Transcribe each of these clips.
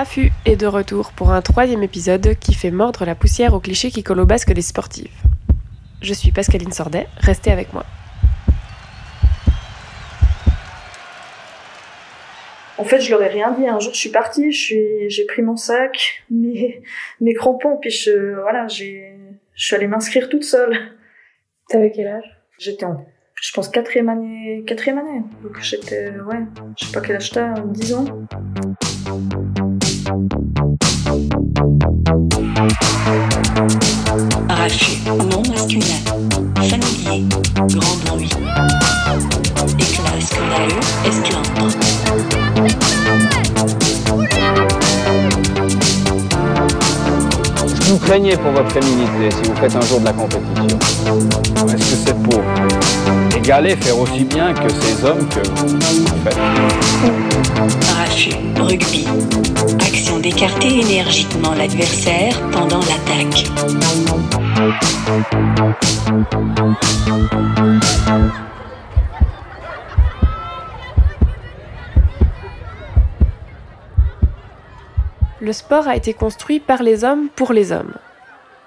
Rafu est de retour pour un troisième épisode qui fait mordre la poussière aux clichés qui collent au basque des sportives. Je suis Pascaline Sordet, restez avec moi. En fait, je leur ai rien dit. Un jour, je suis partie, j'ai pris mon sac, mes, mes crampons, puis je, voilà, j'ai, je suis allée m'inscrire toute seule. T'avais quel âge? J'étais en, je pense, quatrième année, quatrième année. Donc j'étais, ouais, je sais pas quel âge t'as, 10 ans. Arraché, non masculin, familier, grand bruit. Éclat scolaire, esclandre. Craignez pour votre féminité si vous faites un jour de la compétition. Est-ce que c'est pour égaler, faire aussi bien que ces hommes que vous faites Arraché, rugby. Action d'écarter énergiquement l'adversaire pendant l'attaque. Le sport a été construit par les hommes pour les hommes.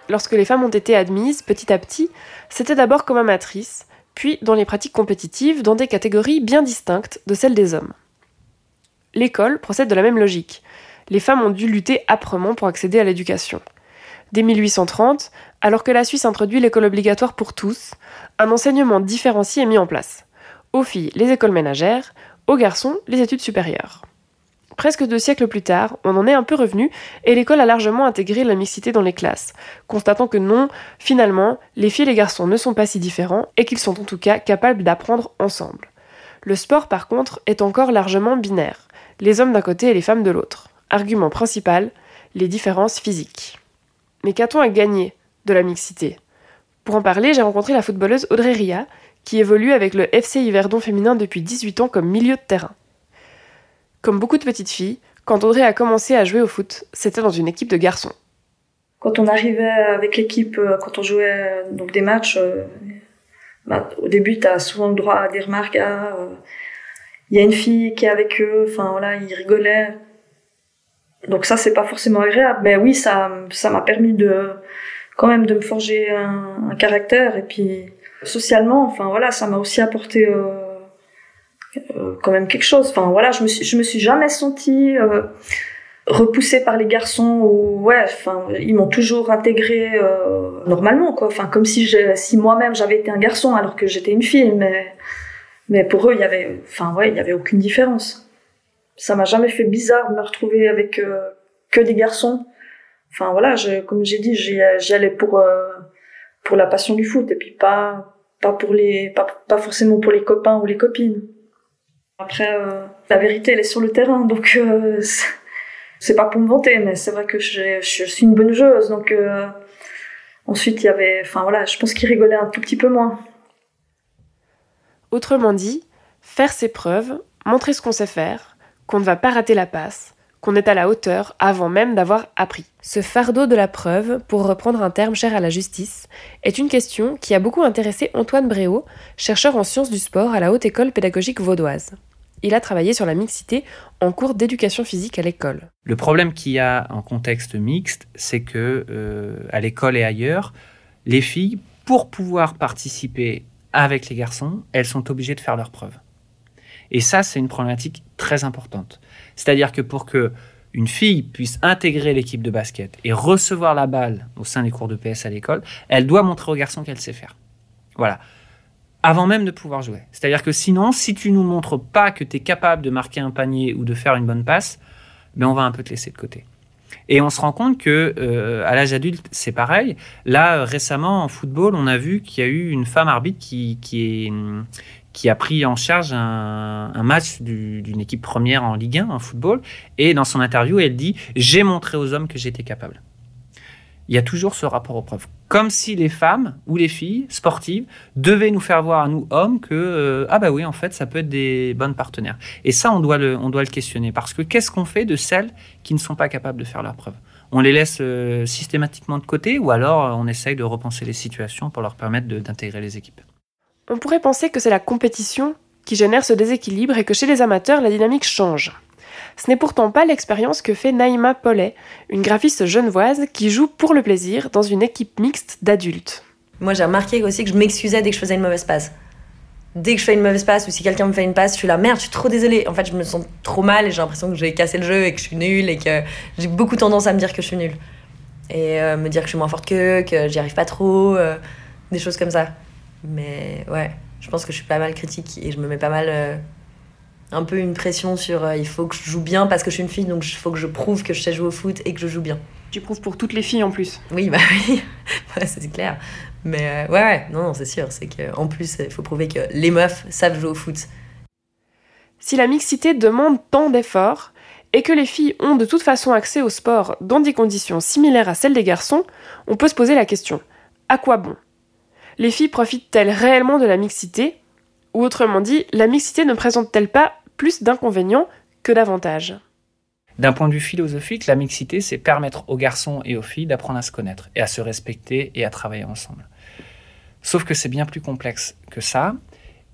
Lorsque les femmes ont été admises petit à petit, c'était d'abord comme amatrices, puis dans les pratiques compétitives dans des catégories bien distinctes de celles des hommes. L'école procède de la même logique. Les femmes ont dû lutter âprement pour accéder à l'éducation. Dès 1830, alors que la Suisse introduit l'école obligatoire pour tous, un enseignement différencié est mis en place. Aux filles, les écoles ménagères, aux garçons, les études supérieures. Presque deux siècles plus tard, on en est un peu revenu et l'école a largement intégré la mixité dans les classes, constatant que non, finalement, les filles et les garçons ne sont pas si différents et qu'ils sont en tout cas capables d'apprendre ensemble. Le sport, par contre, est encore largement binaire, les hommes d'un côté et les femmes de l'autre. Argument principal, les différences physiques. Mais qu'a-t-on à gagner de la mixité? Pour en parler, j'ai rencontré la footballeuse Audrey Ria, qui évolue avec le FC Yverdon féminin depuis 18 ans comme milieu de terrain. Comme beaucoup de petites filles, quand Audrey a commencé à jouer au foot, c'était dans une équipe de garçons. Quand on arrivait avec l'équipe, euh, quand on jouait euh, donc des matchs, euh, bah, au début, tu as souvent le droit à des remarques. Ah, il y a une fille qui est avec eux, enfin voilà, ils rigolaient. Donc ça, c'est pas forcément agréable. Mais oui, ça, ça m'a permis de, quand même, de me forger un, caractère. Et puis, socialement, enfin voilà, ça m'a aussi apporté quand même quelque chose. Enfin voilà, je me suis, je me suis jamais sentie euh, repoussée par les garçons ou ouais, enfin ils m'ont toujours intégrée euh, normalement quoi. Enfin comme si je, si moi-même j'avais été un garçon alors que j'étais une fille, mais mais pour eux il y avait, enfin ouais, il y avait aucune différence. Ça m'a jamais fait bizarre de me retrouver avec euh, que des garçons. Enfin voilà, je, comme j'ai dit, j'y allais pour euh, pour la passion du foot et puis pas pas pour les pas, pas forcément pour les copains ou les copines. Après, euh, la vérité, elle est sur le terrain, donc euh, c'est pas pour me vanter, mais c'est vrai que je, suis une bonne joueuse, donc euh, ensuite il y avait, enfin voilà, je pense qu'il rigolait un tout petit peu moins. Autrement dit, faire ses preuves, montrer ce qu'on sait faire, qu'on ne va pas rater la passe, qu'on est à la hauteur avant même d'avoir appris. Ce fardeau de la preuve, pour reprendre un terme cher à la justice, est une question qui a beaucoup intéressé Antoine Bréau, chercheur en sciences du sport à la Haute École pédagogique vaudoise. Il a travaillé sur la mixité en cours d'éducation physique à l'école. Le problème qu'il y a en contexte mixte, c'est que euh, à l'école et ailleurs, les filles, pour pouvoir participer avec les garçons, elles sont obligées de faire leurs preuves. Et ça, c'est une problématique très importante. C'est-à-dire que pour que une fille puisse intégrer l'équipe de basket et recevoir la balle au sein des cours de PS à l'école, elle doit montrer aux garçons qu'elle sait faire. Voilà. Avant même de pouvoir jouer. C'est-à-dire que sinon, si tu nous montres pas que tu es capable de marquer un panier ou de faire une bonne passe, ben on va un peu te laisser de côté. Et on se rend compte que euh, à l'âge adulte, c'est pareil. Là, récemment, en football, on a vu qu'il y a eu une femme arbitre qui, qui, est, qui a pris en charge un, match d'une équipe première en Ligue 1 en football. Et dans son interview, elle dit J'ai montré aux hommes que j'étais capable. Il y a toujours ce rapport aux preuves. Comme si les femmes ou les filles sportives devaient nous faire voir à nous hommes que euh, ah bah oui en fait ça peut être des bonnes partenaires. Et ça on doit le on doit le questionner parce que qu'est-ce qu'on fait de celles qui ne sont pas capables de faire leurs preuves? On les laisse euh, systématiquement de côté ou alors euh, on essaye de repenser les situations pour leur permettre d'intégrer les équipes? On pourrait penser que c'est la compétition qui génère ce déséquilibre et que chez les amateurs, la dynamique change. Ce n'est pourtant pas l'expérience que fait Naïma Paulet, une graphiste genevoise qui joue pour le plaisir dans une équipe mixte d'adultes. Moi, j'ai remarqué aussi que je m'excusais dès que je faisais une mauvaise passe. Dès que je fais une mauvaise passe ou si quelqu'un me fait une passe, je suis là, merde, je suis trop désolée. En fait, je me sens trop mal et j'ai l'impression que j'ai cassé le jeu et que je suis nulle et que j'ai beaucoup tendance à me dire que je suis nulle. Et euh, me dire que je suis moins forte qu'eux, que j'y arrive pas trop, euh, des choses comme ça. Mais ouais, je pense que je suis pas mal critique et je me mets pas mal. euh, un peu une pression sur euh, il faut que je joue bien parce que je suis une fille, donc il faut que je prouve que je sais jouer au foot et que je joue bien. Tu prouves pour toutes les filles en plus. Oui, bah oui, Ouais, c'est clair. Mais euh, ouais, ouais, non, non, c'est sûr. C'est qu'en plus, il faut prouver que les meufs savent jouer au foot. Si la mixité demande tant d'efforts, et que les filles ont de toute façon accès au sport dans des conditions similaires à celles des garçons, on peut se poser la question à quoi bon? Les filles profitent-elles réellement de la mixité? Ou autrement dit, la mixité ne présente-t-elle pas plus d'inconvénients que d'avantages? D'un point de vue philosophique, la mixité, c'est permettre aux garçons et aux filles d'apprendre à se connaître et à se respecter et à travailler ensemble. Sauf que c'est bien plus complexe que ça.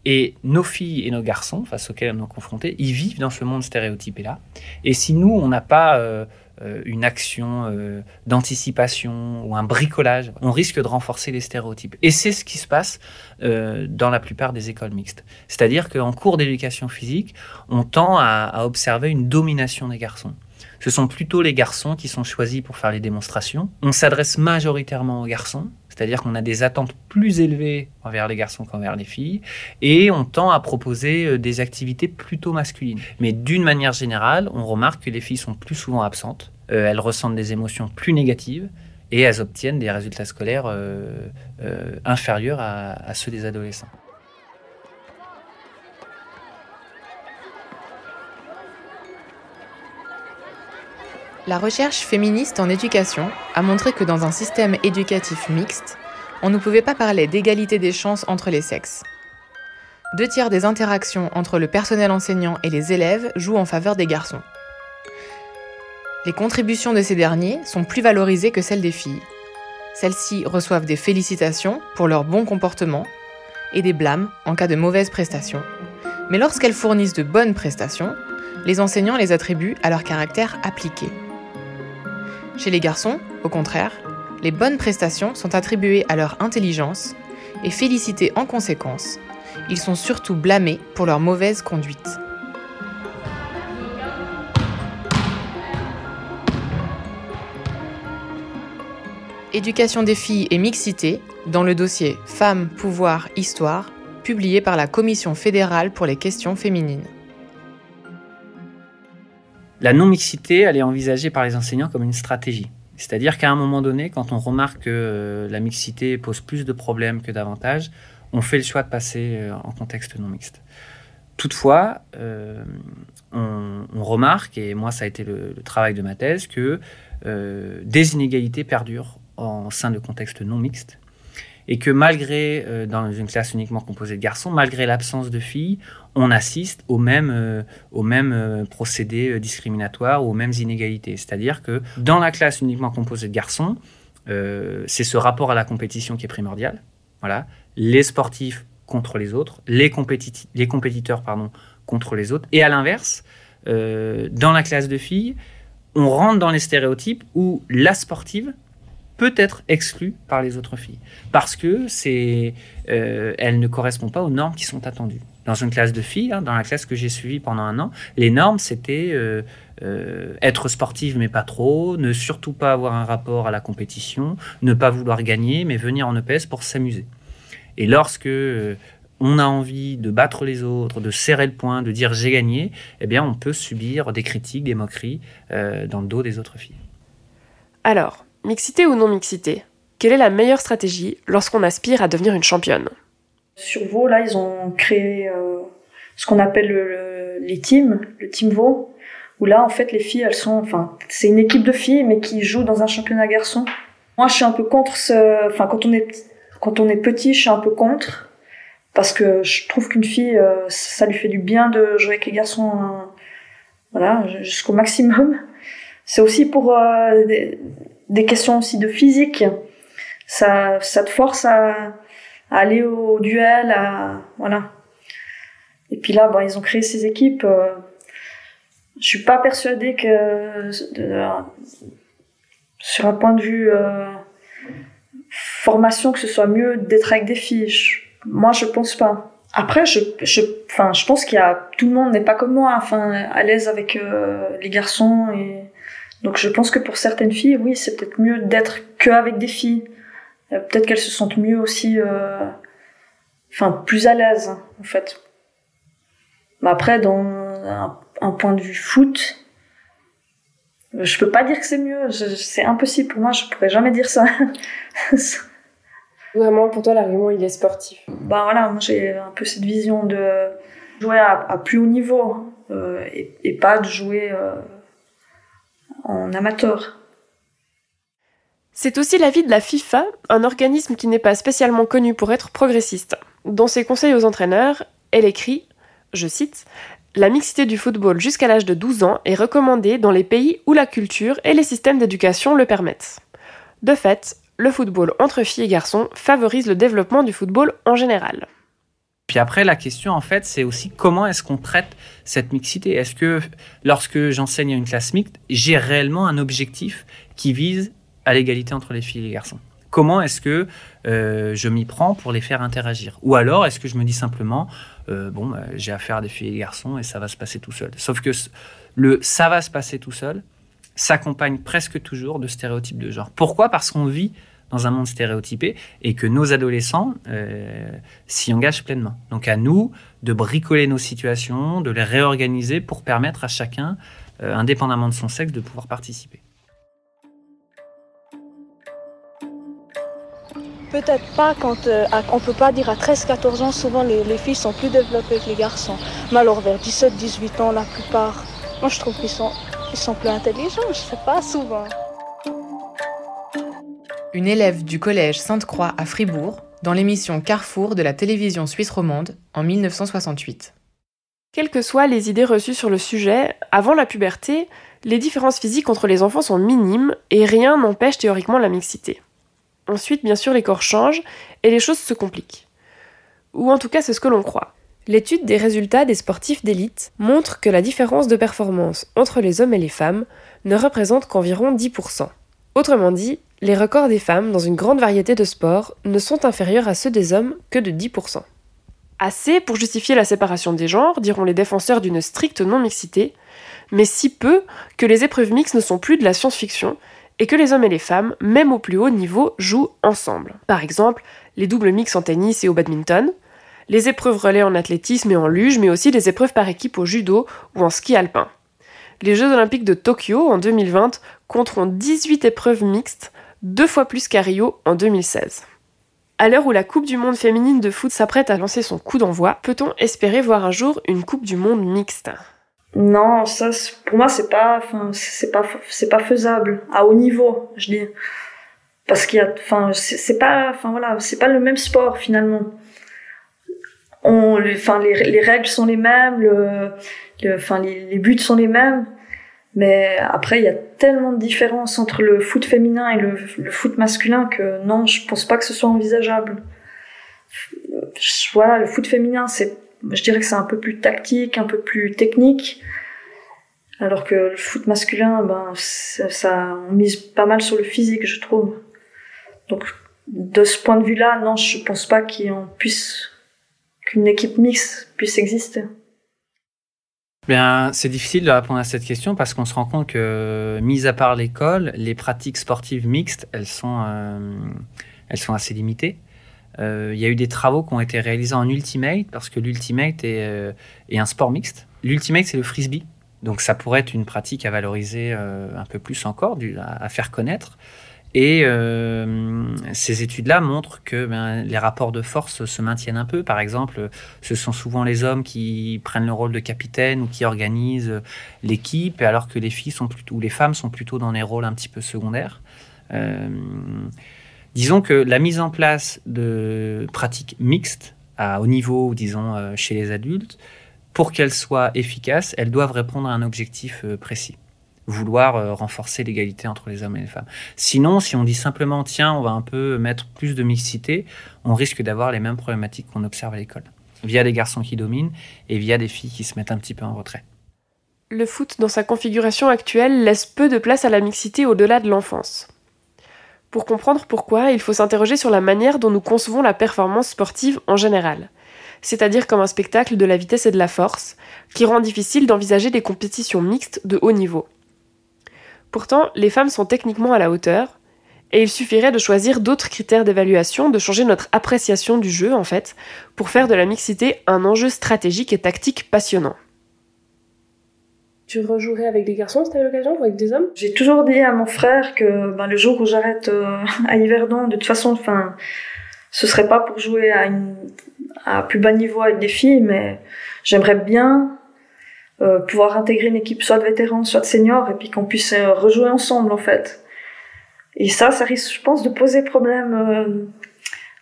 Et nos filles et nos garçons, face auxquels nous sommes confrontés, ils vivent dans ce monde stéréotypé-là. Et si nous, on n'a pas euh, euh, une action euh, d'anticipation ou un bricolage, on risque de renforcer les stéréotypes. Et c'est ce qui se passe dans la plupart des écoles mixtes. C'est-à-dire qu'en cours d'éducation physique, on tend à observer une domination des garçons. Ce sont plutôt les garçons qui sont choisis pour faire les démonstrations. On s'adresse majoritairement aux garçons, c'est-à-dire qu'on a des attentes plus élevées envers les garçons qu'envers les filles, et on tend à proposer euh, des activités plutôt masculines. Mais d'une manière générale, on remarque que les filles sont plus souvent absentes, euh, elles ressentent des émotions plus négatives, et elles obtiennent des résultats scolaires euh, inférieurs à ceux des adolescents. La recherche féministe en éducation a montré que dans un système éducatif mixte, on ne pouvait pas parler d'égalité des chances entre les sexes. Deux tiers des interactions entre le personnel enseignant et les élèves jouent en faveur des garçons. Les contributions de ces derniers sont plus valorisées que celles des filles. Celles-ci reçoivent des félicitations pour leur bon comportement et des blâmes en cas de mauvaise prestation. Mais lorsqu'elles fournissent de bonnes prestations, les enseignants les attribuent à leur caractère appliqué. Chez les garçons, au contraire, les bonnes prestations sont attribuées à leur intelligence et félicitées en conséquence. Ils sont surtout blâmés pour leur mauvaise conduite. Éducation des filles et mixité dans le dossier Femmes, pouvoir, histoire, publié par la Commission fédérale pour les questions féminines. La non-mixité, elle est envisagée par les enseignants comme une stratégie. C'est-à-dire qu'à un moment donné, quand on remarque que euh, la mixité pose plus de problèmes que d'avantages, on fait le choix de passer euh, en contexte non mixte. Toutefois, euh, on, remarque, et moi ça a été le, travail de ma thèse, que des inégalités perdurent en sein de contextes non mixtes, et que malgré, euh, dans une classe uniquement composée de garçons, malgré l'absence de filles, on assiste aux mêmes, euh, aux mêmes euh, procédés euh, discriminatoires, aux mêmes inégalités. C'est-à-dire que dans la classe uniquement composée de garçons, c'est ce rapport à la compétition qui est primordial. Voilà. Les sportifs contre les autres, les, les compétiteurs pardon, contre les autres. Et à l'inverse, dans la classe de filles, on rentre dans les stéréotypes où la sportive peut être exclue par les autres filles parce que c'est, euh, elle ne correspond pas aux normes qui sont attendues. Dans une classe de filles, hein, dans la classe que j'ai suivie pendant un an, les normes c'était euh, euh, être sportive mais pas trop, ne surtout pas avoir un rapport à la compétition, ne pas vouloir gagner mais venir en EPS pour s'amuser. Et lorsque on a envie de battre les autres, de serrer le poing, de dire j'ai gagné, eh bien on peut subir des critiques, des moqueries dans le dos des autres filles. Alors, mixité ou non mixité Quelle est la meilleure stratégie lorsqu'on aspire à devenir une championne? Sur Vaux, là, ils ont créé euh, ce qu'on appelle le- le- les teams, le team Vaux, où là, en fait, les filles, elles sont, enfin, c'est une équipe de filles, mais qui jouent dans un championnat garçon. Moi, je suis un peu contre ce, enfin, quand on est, quand on est petit, je suis un peu contre, parce que je trouve qu'une fille, euh, ça lui fait du bien de jouer avec les garçons, euh, voilà, jusqu'au maximum. C'est aussi pour euh, des, questions aussi de physique. Ça, ça te force à, aller au duel, voilà. Et puis là, ils ont créé ces équipes. euh, je suis pas persuadée que sur un point de vue euh, formation que ce soit mieux d'être avec des filles. moi, je pense pas. Après, je, je, enfin, je pense qu'il y a tout le monde n'est pas comme moi, enfin, à l'aise avec euh, les garçons et donc je pense que pour certaines filles, oui, c'est peut-être mieux d'être que avec des filles. Euh, peut-être qu'elles se sentent mieux aussi, enfin, plus à l'aise en fait. Mais après, dans un, un point de vue foot, je peux pas dire que c'est mieux. C'est impossible pour moi. Je pourrais jamais dire ça. Vraiment, pour toi, l'argument, il est sportif. Bah voilà, moi j'ai un peu cette vision de jouer à, plus haut niveau euh, et, pas de jouer euh, amateur. C'est aussi l'avis de la FIFA, un organisme qui n'est pas spécialement connu pour être progressiste. Dans ses conseils aux entraîneurs, elle écrit, je cite, la mixité du football jusqu'à l'âge de 12 ans est recommandée dans les pays où la culture et les systèmes d'éducation le permettent. De fait, le football entre filles et garçons favorise le développement du football en général. Puis après, la question, en fait, c'est aussi comment est-ce qu'on traite cette mixité? Est-ce que lorsque j'enseigne à une classe mixte, j'ai réellement un objectif qui vise à l'égalité entre les filles et les garçons? Comment est-ce que euh, je m'y prends pour les faire interagir? Ou alors, est-ce que je me dis simplement, euh, bon, bah, j'ai affaire à des filles et des garçons et ça va se passer tout seul? Sauf que le ça va se passer tout seul s'accompagne presque toujours de stéréotypes de genre. Pourquoi? Parce qu'on vit dans un monde stéréotypé et que nos adolescents euh, s'y engagent pleinement. Donc à nous de bricoler nos situations, de les réorganiser pour permettre à chacun, euh, indépendamment de son sexe, de pouvoir participer. Peut-être pas quand euh, on peut pas dire à 13-14 ans, souvent les, filles sont plus développées que les garçons. Mais alors vers 17-18 ans, la plupart, moi je trouve qu'ils sont, plus intelligents, je sais pas, souvent. Une élève du collège Sainte-Croix à Fribourg, dans l'émission Carrefour de la télévision suisse romande en 1968. Quelles que soient les idées reçues sur le sujet, avant la puberté, les différences physiques entre les enfants sont minimes et rien n'empêche théoriquement la mixité. Ensuite, bien sûr, les corps changent et les choses se compliquent. Ou en tout cas, c'est ce que l'on croit. L'étude des résultats des sportifs d'élite montre que la différence de performance entre les hommes et les femmes ne représente qu'environ 10%. Autrement dit, les records des femmes dans une grande variété de sports ne sont inférieurs à ceux des hommes que de 10%. Assez pour justifier la séparation des genres, diront les défenseurs d'une stricte non-mixité, mais si peu que les épreuves mixtes ne sont plus de la science-fiction et que les hommes et les femmes, même au plus haut niveau, jouent ensemble. Par exemple, les doubles mix en tennis et au badminton, les épreuves relais en athlétisme et en luge, mais aussi les épreuves par équipe au judo ou en ski alpin. Les Jeux olympiques de Tokyo en 2020 compteront 18 épreuves mixtes, deux fois plus qu'à Rio en 2016. À l'heure où la Coupe du Monde féminine de foot s'apprête à lancer son coup d'envoi, peut-on espérer voir un jour une Coupe du Monde mixte? Non, ça, pour moi, c'est pas, c'est pas, c'est pas faisable à haut niveau, je dis, parce qu'il y a, enfin, c'est pas, enfin voilà, c'est pas le même sport finalement. On, enfin, les, les règles sont les mêmes, enfin, les, buts sont les mêmes, mais après, il y a tellement de différences entre le foot féminin et le, foot masculin que non, je pense pas que ce soit envisageable. Voilà, le foot féminin, c'est je dirais que c'est un peu plus tactique, un peu plus technique. Alors que le foot masculin, ben, ça, on mise pas mal sur le physique, je trouve. Donc, de ce point de vue-là, non, je pense pas qu'on puisse, qu'une équipe mixte puisse exister. Bien, c'est difficile de répondre à cette question parce qu'on se rend compte que, mis à part l'école, les pratiques sportives mixtes, elles sont, euh, elles sont assez limitées. Euh, il y a eu des travaux qui ont été réalisés en ultimate parce que l'ultimate est, euh, un sport mixte. L'ultimate, c'est le frisbee. Donc ça pourrait être une pratique à valoriser un peu plus encore, à, faire connaître. Et ces études-là montrent que ben, les rapports de force se maintiennent un peu. Par exemple, ce sont souvent les hommes qui prennent le rôle de capitaine ou qui organisent l'équipe, alors que les filles plutôt, ou les femmes sont plutôt dans des rôles un petit peu secondaires. Disons que la mise en place de pratiques mixtes à haut niveau, disons euh, chez les adultes, pour qu'elles soient efficaces, elles doivent répondre à un objectif euh, précis vouloir euh, renforcer l'égalité entre les hommes et les femmes. Sinon, si on dit simplement tiens, on va un peu mettre plus de mixité, on risque d'avoir les mêmes problématiques qu'on observe à l'école, via des garçons qui dominent et via des filles qui se mettent un petit peu en retrait. le foot dans sa configuration actuelle laisse peu de place à la mixité au-delà de l'enfance. Pour comprendre pourquoi, il faut s'interroger sur la manière dont nous concevons la performance sportive en général, c'est-à-dire comme un spectacle de la vitesse et de la force, qui rend difficile d'envisager des compétitions mixtes de haut niveau. Pourtant, les femmes sont techniquement à la hauteur, et il suffirait de choisir d'autres critères d'évaluation, de changer notre appréciation du jeu en fait, pour faire de la mixité un enjeu stratégique et tactique passionnant. Tu rejouerais avec des garçons si t'avais l'occasion ou avec des hommes? J'ai toujours dit à mon frère que ben, le jour où j'arrête euh, à Yverdon, de toute façon, enfin, ce serait pas pour jouer à, une, à plus bas niveau avec des filles, mais j'aimerais bien euh, pouvoir intégrer une équipe soit de vétérans, soit de seniors, et puis qu'on puisse euh, rejouer ensemble en fait. Et ça, ça risque, je pense, de poser problème euh,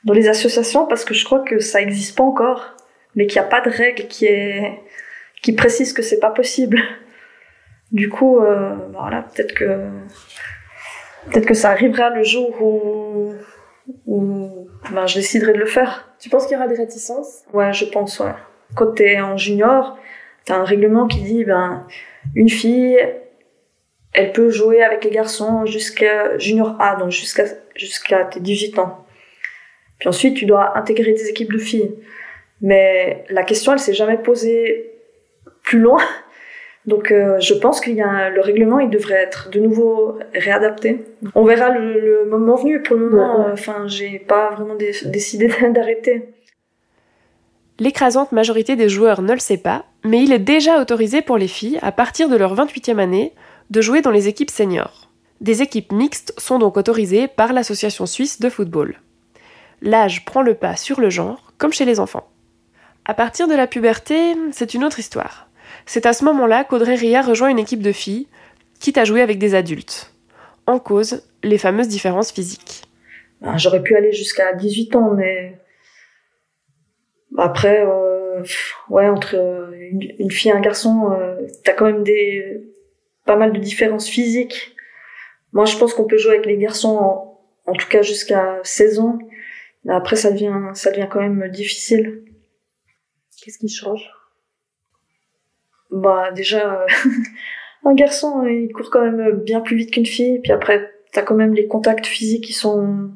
dans les associations parce que je crois que ça existe pas encore, mais qu'il n'y a pas de règle qui est qui précise que c'est pas possible. Du coup, euh, voilà, peut-être que peut-être que ça arrivera le jour où, où ben, je déciderai de le faire. Tu penses qu'il y aura des réticences? Ouais, je pense, ouais. T'es en junior, t'as un règlement qui dit, ben, une fille, elle peut jouer avec les garçons jusqu'à junior A, donc jusqu'à jusqu'à tes 18 ans. Puis ensuite, tu dois intégrer des équipes de filles. Mais la question, elle s'est jamais posée plus loin. Donc, euh, je pense qu'il y a le règlement, il devrait être de nouveau réadapté. On verra le, le moment venu. Pour le moment, ouais. euh, enfin, j'ai pas vraiment dé- décidé d'arrêter. L'écrasante majorité des joueurs ne le sait pas, mais il est déjà autorisé pour les filles, à partir de leur 28e année, de jouer dans les équipes seniors. Des équipes mixtes sont donc autorisées par l'Association suisse de football. L'âge prend le pas sur le genre, comme chez les enfants. À partir de la puberté, c'est une autre histoire. C'est à ce moment-là qu'Audrey Ria rejoint une équipe de filles, quitte à jouer avec des adultes. En cause, les fameuses différences physiques. Ben, J'aurais pu aller jusqu'à 18 ans, mais après, euh, ouais, entre euh, une, une fille et un garçon, euh, t'as quand même des pas mal de différences physiques. Moi, je pense qu'on peut jouer avec les garçons, en, en tout cas jusqu'à 16 ans. Mais après, ça devient, ça devient quand même difficile. Qu'est-ce qui change? Bah, déjà, euh, un garçon, il court quand même bien plus vite qu'une fille. Puis après, t'as quand même les contacts physiques qui sont,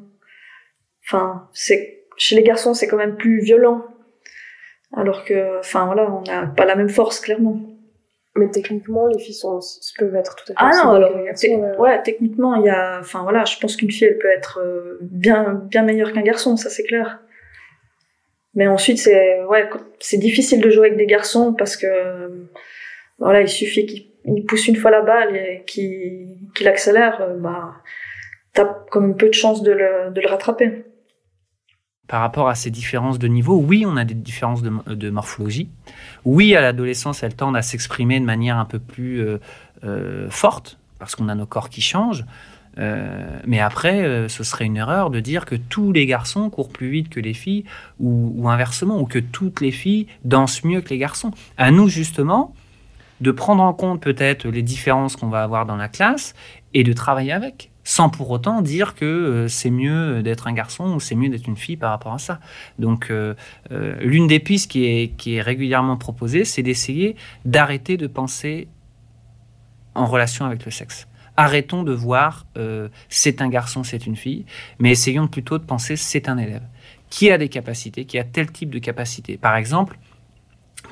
enfin, c'est chez les garçons, c'est quand même plus violent. Alors que, enfin voilà, on n'a pas la même force, clairement. Mais techniquement, les filles sont, peuvent être tout à fait Ah non, alors, euh. ouais, techniquement, il y a, enfin voilà, je pense qu'une fille, elle peut être euh, bien, bien meilleure qu'un garçon, ça c'est clair. Mais ensuite, c'est, ouais, c'est difficile de jouer avec des garçons parce que, euh, voilà, il suffit qu'ils ils poussent une fois la balle et qu'ils qu'il accélère, euh, bah, t'as même peu de chances de le, de le rattraper. Par rapport à ces différences de niveau, oui, on a des différences de, morphologie. Oui, à l'adolescence, elles tendent à s'exprimer de manière un peu plus euh, euh, forte, parce qu'on a nos corps qui changent. Euh, mais après, ce serait une erreur de dire que tous les garçons courent plus vite que les filles, ou, ou inversement, ou que toutes les filles dansent mieux que les garçons. À nous, justement, de prendre en compte peut-être les différences qu'on va avoir dans la classe et de travailler avec, sans pour autant dire que euh, c'est mieux d'être un garçon ou c'est mieux d'être une fille par rapport à ça. Donc, euh, euh, l'une des pistes qui est, régulièrement proposée, c'est d'essayer d'arrêter de penser en relation avec le sexe. Arrêtons de voir c'est un garçon, c'est une fille, mais essayons plutôt de penser c'est un élève qui a des capacités, qui a tel type de capacité? Par exemple,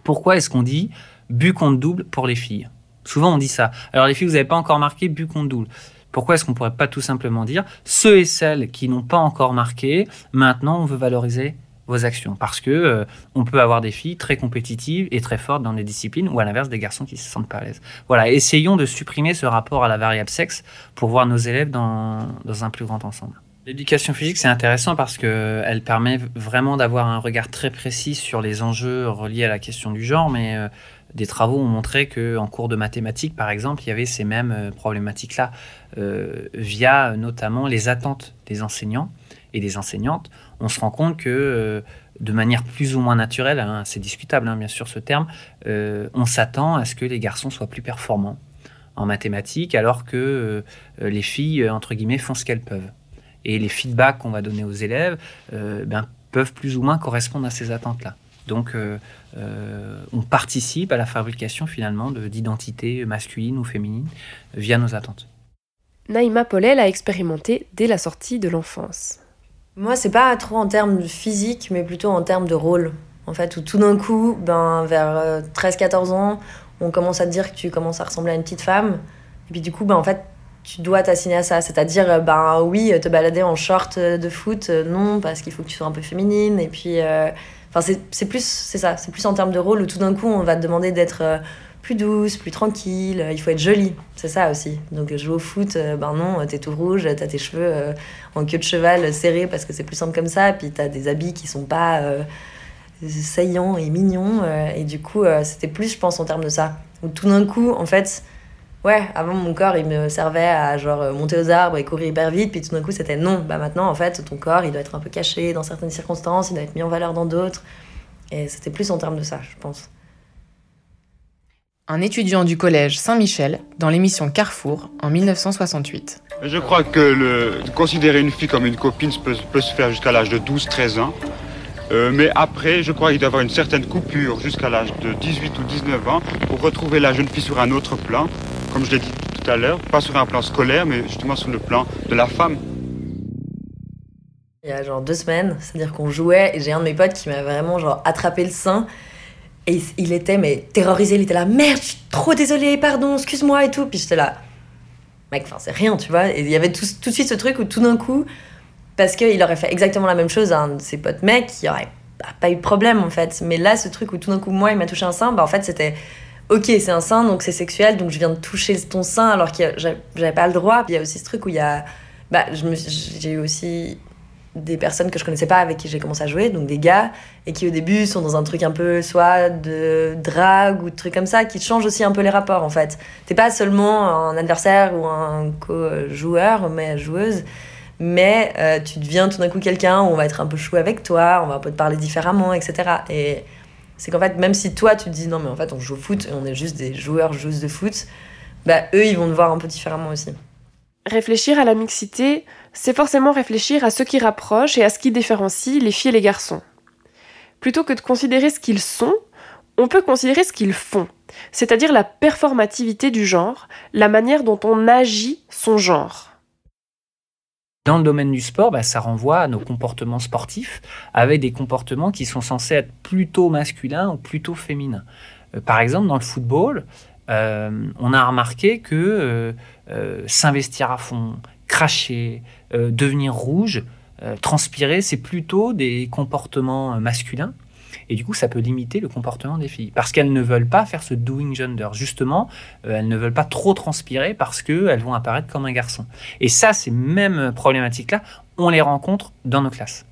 pourquoi est-ce qu'on dit but contre double pour les filles? Souvent on dit ça. Alors les filles, vous n'avez pas encore marqué but contre double. Pourquoi est-ce qu'on pourrait pas tout simplement dire ceux et celles qui n'ont pas encore marqué, maintenant on veut valoriser vos actions? Parce que euh, on peut avoir des filles très compétitives et très fortes dans des disciplines ou à l'inverse des garçons qui se sentent pas à l'aise. Voilà, essayons de supprimer ce rapport à la variable sexe pour voir nos élèves dans, dans un plus grand ensemble. L'éducation physique, c'est intéressant parce que elle permet vraiment d'avoir un regard très précis sur les enjeux reliés à la question du genre, mais euh, des travaux ont montré que en cours de mathématiques, par exemple, il y avait ces mêmes euh, problématiques-là, euh, via notamment les attentes des enseignants et des enseignantes. On se rend compte que euh, de manière plus ou moins naturelle, hein, c'est discutable hein, bien sûr ce terme, on s'attend à ce que les garçons soient plus performants en mathématiques, alors que les filles, entre guillemets, font ce qu'elles peuvent. Et les feedbacks qu'on va donner aux élèves ben, peuvent plus ou moins correspondre à ces attentes-là. Donc, euh, euh, on participe à la fabrication finalement de- d'identités masculines ou féminines via nos attentes. Naïma Paulel a expérimenté dès la sortie de l'enfance. Moi, c'est pas trop en termes de physique, mais plutôt en termes de rôle. En fait, où tout d'un coup, ben, vers euh, 13-14 ans, on commence à te dire que tu commences à ressembler à une petite femme. Et puis du coup, ben, en fait, tu dois t'assigner à ça. C'est-à-dire, euh, ben oui, te balader en short euh, de foot, euh, non, parce qu'il faut que tu sois un peu féminine. Et puis, euh, enfin, c'est plus, c'est ça, c'est plus en termes de rôle où tout d'un coup, on va te demander d'être euh, plus douce, plus tranquille. euh, Il faut être jolie, c'est ça aussi. Donc, jouer au foot, euh, ben non, t'es tout rouge, t'as tes cheveux en queue de cheval serrés parce que c'est plus simple comme ça. Puis, t'as des habits qui sont pas saillants et mignons. et du coup, c'était plus, je pense, en termes de ça. Où tout d'un coup, en fait, ouais, avant mon corps, il me servait à genre euh, monter aux arbres et courir hyper vite. Puis tout d'un coup, c'était non. Bah maintenant, en fait, ton corps, il doit être un peu caché dans certaines circonstances, il doit être mis en valeur dans d'autres. Et c'était plus en termes de ça, je pense. Un étudiant du collège Saint-Michel dans l'émission Carrefour en 1968. Je crois que le, considérer une fille comme une copine peut, peut se faire jusqu'à l'âge de 12-13 ans. Euh, mais après, je crois qu'il doit y avoir une certaine coupure jusqu'à l'âge de 18 ou 19 ans pour retrouver la jeune fille sur un autre plan, comme je l'ai dit tout à l'heure, pas sur un plan scolaire, mais justement sur le plan de la femme. Il y a genre deux semaines, c'est-à-dire qu'on jouait et j'ai un de mes potes qui m'a vraiment genre attrapé le sein et il- était mais terrorisé, il était là merde, je suis trop désolée, pardon, excuse-moi et tout. Puis j'étais là, mec, enfin c'est rien, tu vois. Et il y avait tout, de suite ce truc où tout d'un coup, parce qu'il aurait fait exactement la même chose à un de ses potes mecs, il aurait bah, pas eu de problème en fait. Mais là, ce truc où tout d'un coup, moi, il m'a touché un sein, bah en fait c'était ok, c'est un sein, donc c'est sexuel, donc je viens de toucher ton sein alors que j'avais pas le droit. Puis il y a aussi ce truc où il y a. Bah, j'ai eu aussi des personnes que je connaissais pas avec qui j'ai commencé à jouer, donc des gars, et qui au début sont dans un truc un peu soit de drague ou de trucs comme ça, qui changent aussi un peu les rapports en fait. T'es pas seulement un adversaire ou un co-joueur, mais joueuse, mais euh, tu deviens tout d'un coup quelqu'un où on va être un peu chou avec toi, on va un peu te parler différemment, etc. Et c'est qu'en fait, même si toi tu te dis non, mais en fait on joue au foot et on est juste des joueurs, joueuses de foot, bah eux ils vont te voir un peu différemment aussi. Réfléchir à la mixité, c'est forcément réfléchir à ce qui rapproche et à ce qui différencie les filles et les garçons. Plutôt que de considérer ce qu'ils sont, on peut considérer ce qu'ils font, c'est-à-dire la performativité du genre, la manière dont on agit son genre. Dans le domaine du sport, bah, ça renvoie à nos comportements sportifs, avec des comportements qui sont censés être plutôt masculins ou plutôt féminins. Euh, par exemple, dans le football, euh, on a remarqué que euh, s'investir à fond, cracher, devenir rouge, transpirer, c'est plutôt des comportements masculins. Et du coup, ça peut limiter le comportement des filles. Parce qu'elles ne veulent pas faire ce doing gender. Justement, euh, elles ne veulent pas trop transpirer parce qu'elles vont apparaître comme un garçon. Et ça, ces mêmes problématiques-là, on les rencontre dans nos classes.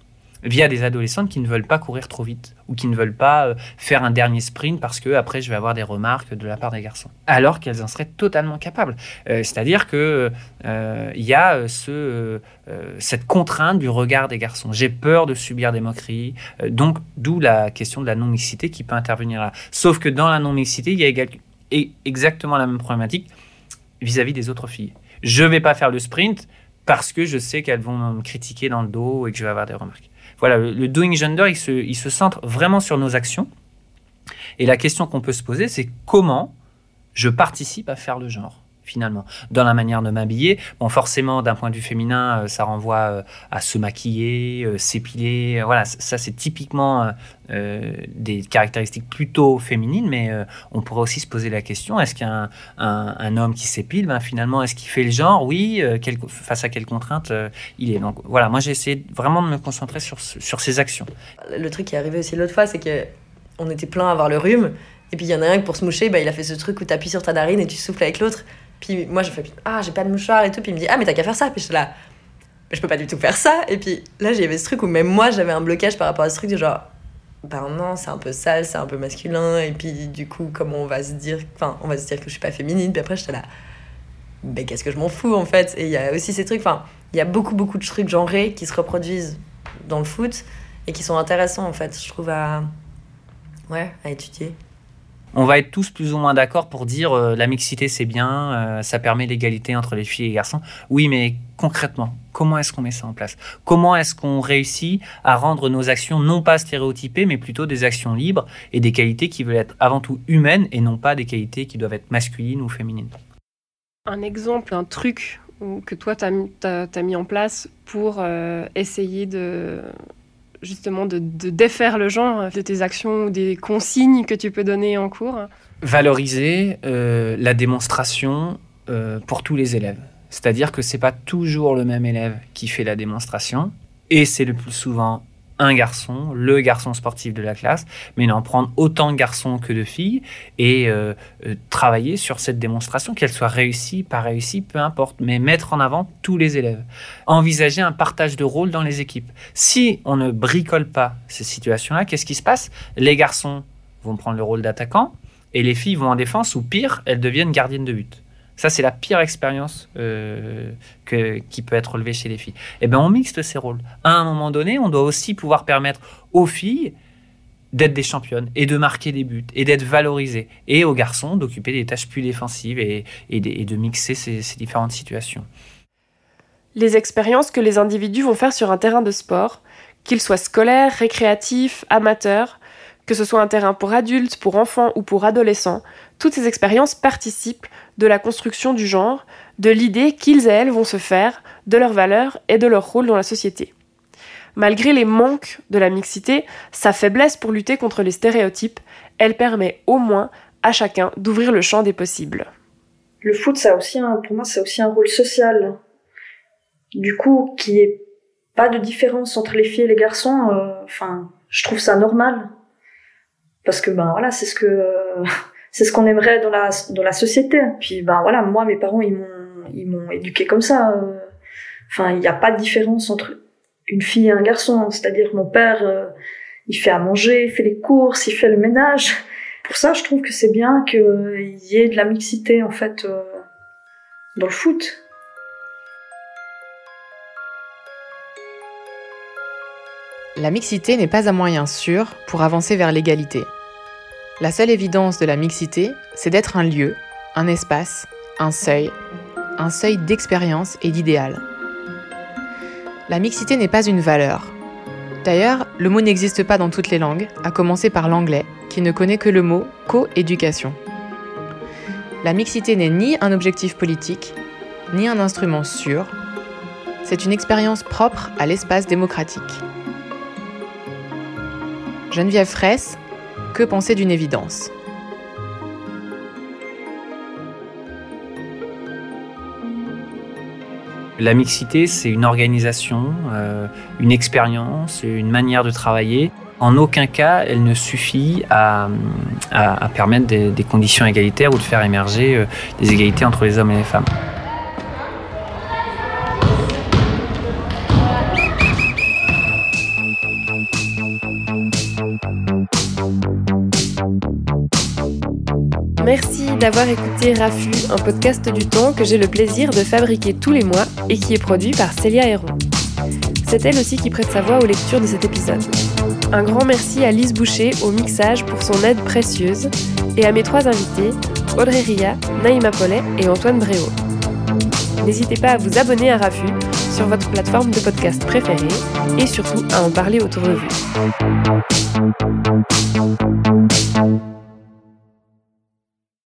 Via des adolescentes qui ne veulent pas courir trop vite ou qui ne veulent pas euh, faire un dernier sprint parce que après je vais avoir des remarques de la part des garçons. Alors qu'elles en seraient totalement capables. Euh, C'est-à-dire que euh, il y a ce, cette contrainte du regard des garçons. J'ai peur de subir des moqueries. Donc d'où la question de la non-mixité qui peut intervenir là. Sauf que dans la non-mixité, il y a exactement la même problématique vis-à-vis des autres filles. Je vais pas faire le sprint parce que je sais qu'elles vont me critiquer dans le dos et que je vais avoir des remarques. Voilà, le, doing gender, il se, il se centre vraiment sur nos actions. Et la question qu'on peut se poser, c'est comment je participe à faire le genre? Finalement, dans la manière de m'habiller. Bon, forcément, d'un point de vue féminin, euh, ça renvoie euh, à se maquiller, euh, s'épiler. Voilà, ça, c'est typiquement des caractéristiques plutôt féminines, mais on pourrait aussi se poser la question est-ce qu'un un, homme qui s'épile, ben, finalement, est-ce qu'il fait le genre? Oui, euh, quelle- face à quelles contraintes il est. Donc voilà, moi, j'ai essayé vraiment de me concentrer sur, sur ces actions. Le truc qui est arrivé aussi l'autre fois, c'est que on était plein à avoir le rhume. Et puis il y en a un qui, pour se moucher, bah, il a fait ce truc où tu appuies sur ta narine et tu souffles avec l'autre. Puis moi, je fais Ah, j'ai pas de mouchoir et tout. Puis il me dit Ah, mais t'as qu'à faire ça. Puis je suis là je peux pas du tout faire ça. Et puis là, j'avais ce truc où même moi, j'avais un blocage par rapport à ce truc de genre Ben non, c'est un peu sale, c'est un peu masculin. Et puis du coup, comment on va se dire Enfin, on va se dire que je suis pas féminine. Puis après, j'étais là Mais qu'est-ce que je m'en fous en fait? Et il y a aussi ces trucs, enfin, il y a beaucoup, beaucoup de trucs genrés qui se reproduisent dans le foot et qui sont intéressants en fait, je trouve, à, ouais, à étudier. On va être tous plus ou moins d'accord pour dire euh, la mixité c'est bien, euh, ça permet l'égalité entre les filles et les garçons. Oui, mais concrètement, comment est-ce qu'on met ça en place? Comment est-ce qu'on réussit à rendre nos actions non pas stéréotypées, mais plutôt des actions libres et des qualités qui veulent être avant tout humaines et non pas des qualités qui doivent être masculines ou féminines? Un exemple, un truc que toi tu as, mis en place pour euh, essayer de justement de, défaire le genre de tes actions ou des consignes que tu peux donner en cours Valoriser euh, la démonstration euh, pour tous les élèves. C'est-à-dire que c'est pas toujours le même élève qui fait la démonstration, et c'est le plus souvent un garçon, le garçon sportif de la classe, mais n'en prendre autant de garçons que de filles et euh, euh, travailler sur cette démonstration, qu'elle soit réussie, pas réussie, peu importe, mais mettre en avant tous les élèves. Envisager un partage de rôle dans les équipes. Si on ne bricole pas ces situations-là, qu'est-ce qui se passe? Les garçons vont prendre le rôle d'attaquant et les filles vont en défense ou pire, elles deviennent gardiennes de but. Ça, c'est la pire expérience euh, qui peut être relevée chez les filles. Eh bien, on mixte ces rôles. À un moment donné, on doit aussi pouvoir permettre aux filles d'être des championnes et de marquer des buts et d'être valorisées. Et aux garçons d'occuper des tâches plus défensives et, de, mixer ces, ces différentes situations. Les expériences que les individus vont faire sur un terrain de sport, qu'ils soient scolaires, récréatifs, amateurs, que ce soit un terrain pour adultes, pour enfants ou pour adolescents, toutes ces expériences participent de la construction du genre, de l'idée qu'ils et elles vont se faire, de leurs valeurs et de leur rôle dans la société. Malgré les manques de la mixité, sa faiblesse pour lutter contre les stéréotypes, elle permet au moins à chacun d'ouvrir le champ des possibles. Le foot, aussi pour moi, c'est aussi un rôle social. Du coup, qu'il n'y ait pas de différence entre les filles et les garçons, euh, je trouve ça normal parce que ben voilà c'est ce que c'est ce qu'on aimerait dans la dans la société puis ben voilà moi mes parents ils m'ont ils m'ont éduqué comme ça euh. enfin il n'y a pas de différence entre une fille et un garçon c'est-à-dire mon père euh, il fait à manger il fait les courses il fait le ménage pour ça je trouve que c'est bien qu'il y ait de la mixité en fait euh, dans le foot La mixité n'est pas un moyen sûr pour avancer vers l'égalité. La seule évidence de la mixité, c'est d'être un lieu, un espace, un seuil, un seuil d'expérience et d'idéal. La mixité n'est pas une valeur. D'ailleurs, le mot n'existe pas dans toutes les langues, à commencer par l'anglais, qui ne connaît que le mot coéducation. La mixité n'est ni un objectif politique, ni un instrument sûr, c'est une expérience propre à l'espace démocratique. Geneviève Fraisse, que penser d'une évidence? La mixité, c'est une organisation, euh, une expérience, une manière de travailler. En aucun cas, elle ne suffit à, permettre des, conditions égalitaires ou de faire émerger euh, des égalités entre les hommes et les femmes. Merci d'avoir écouté Rafu, un podcast du temps que j'ai le plaisir de fabriquer tous les mois et qui est produit par Célia Héron. C'est elle aussi qui prête sa voix aux lectures de cet épisode. Un grand merci à Lise Boucher au mixage pour son aide précieuse et à mes trois invités, Audrey Ria, Naïma Paulet et Antoine Bréau. N'hésitez pas à vous abonner à Rafu sur votre plateforme de podcast préférée et surtout à en parler autour de vous.